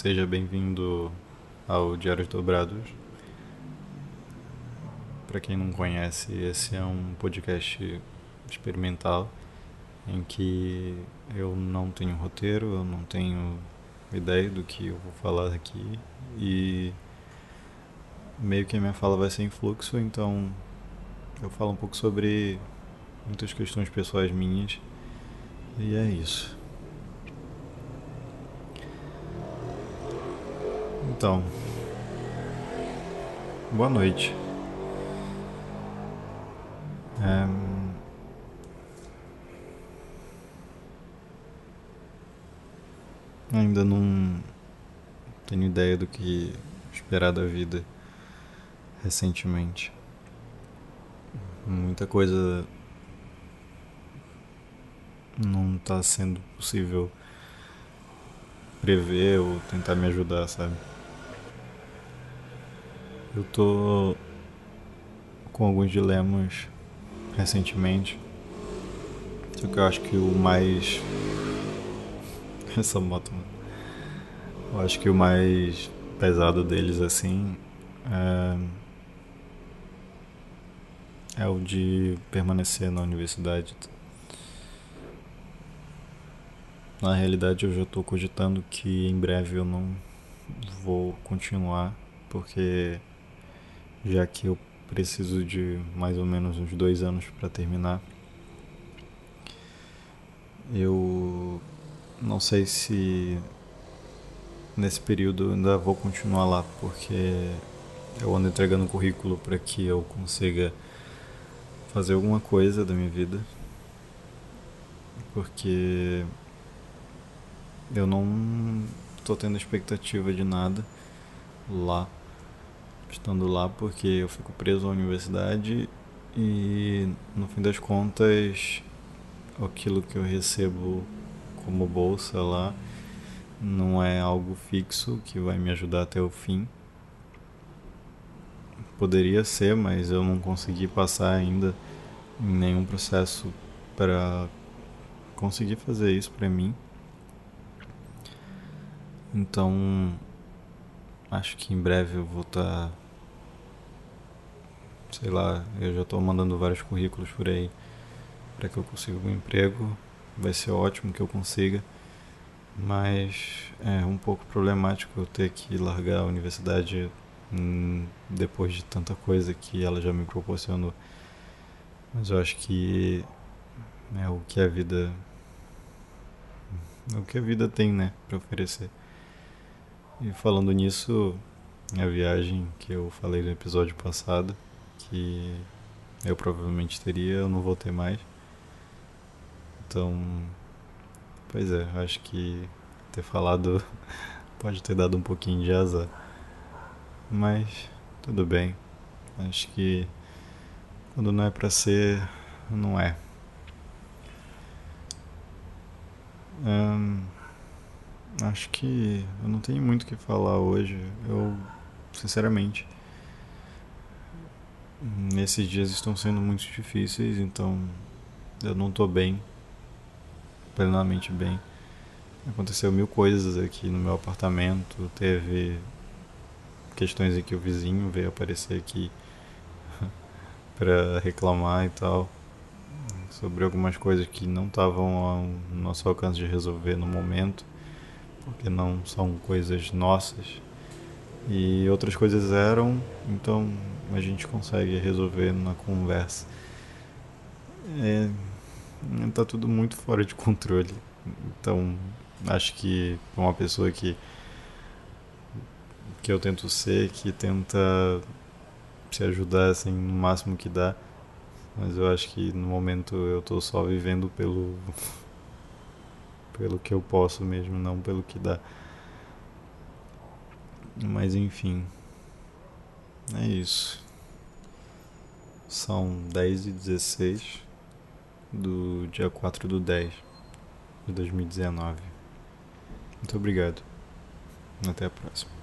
Seja bem-vindo ao Diários Dobrados. Para quem não conhece, esse é um podcast experimental em que eu não tenho roteiro, eu não tenho ideia do que eu vou falar aqui e meio que a minha fala vai ser em fluxo, então eu falo um pouco sobre muitas questões pessoais minhas e é isso. Então, boa noite. É... Ainda não tenho ideia do que esperar da vida recentemente. Muita coisa não está sendo possível prever ou tentar me ajudar, sabe? Eu tô com alguns dilemas recentemente. Só que eu acho que o mais. Essa moto, mano. Eu acho que o mais pesado deles, assim. É... é o de permanecer na universidade. Na realidade, eu já estou cogitando que em breve eu não vou continuar, porque já que eu preciso de mais ou menos uns dois anos para terminar. Eu não sei se nesse período ainda vou continuar lá, porque eu ando entregando currículo para que eu consiga fazer alguma coisa da minha vida. Porque eu não estou tendo expectativa de nada lá estando lá porque eu fico preso à universidade e no fim das contas aquilo que eu recebo como bolsa lá não é algo fixo que vai me ajudar até o fim. Poderia ser, mas eu não consegui passar ainda em nenhum processo para conseguir fazer isso para mim. Então, acho que em breve eu vou estar. Tá, sei lá, eu já estou mandando vários currículos por aí para que eu consiga um emprego. Vai ser ótimo que eu consiga, mas é um pouco problemático eu ter que largar a universidade hum, depois de tanta coisa que ela já me proporcionou. Mas eu acho que é o que a vida. O que a vida tem, né, para oferecer. E falando nisso, a viagem que eu falei no episódio passado, que eu provavelmente teria, eu não vou ter mais. Então, pois é, acho que ter falado pode ter dado um pouquinho de azar. Mas tudo bem. Acho que quando não é para ser, não é. Acho que eu não tenho muito o que falar hoje. Eu, sinceramente, nesses dias estão sendo muito difíceis, então eu não estou bem, plenamente bem. Aconteceu mil coisas aqui no meu apartamento, teve questões em que o vizinho veio aparecer aqui para reclamar e tal sobre algumas coisas que não estavam ao nosso alcance de resolver no momento porque não são coisas nossas. E outras coisas eram, então a gente consegue resolver na conversa. É, tá tudo muito fora de controle. Então, acho que uma pessoa que que eu tento ser, que tenta se ajudar assim no máximo que dá, mas eu acho que no momento eu tô só vivendo pelo pelo que eu posso mesmo, não pelo que dá. Mas enfim, é isso. São 10 e 16 do dia 4 do 10 de 2019. Muito obrigado. Até a próxima.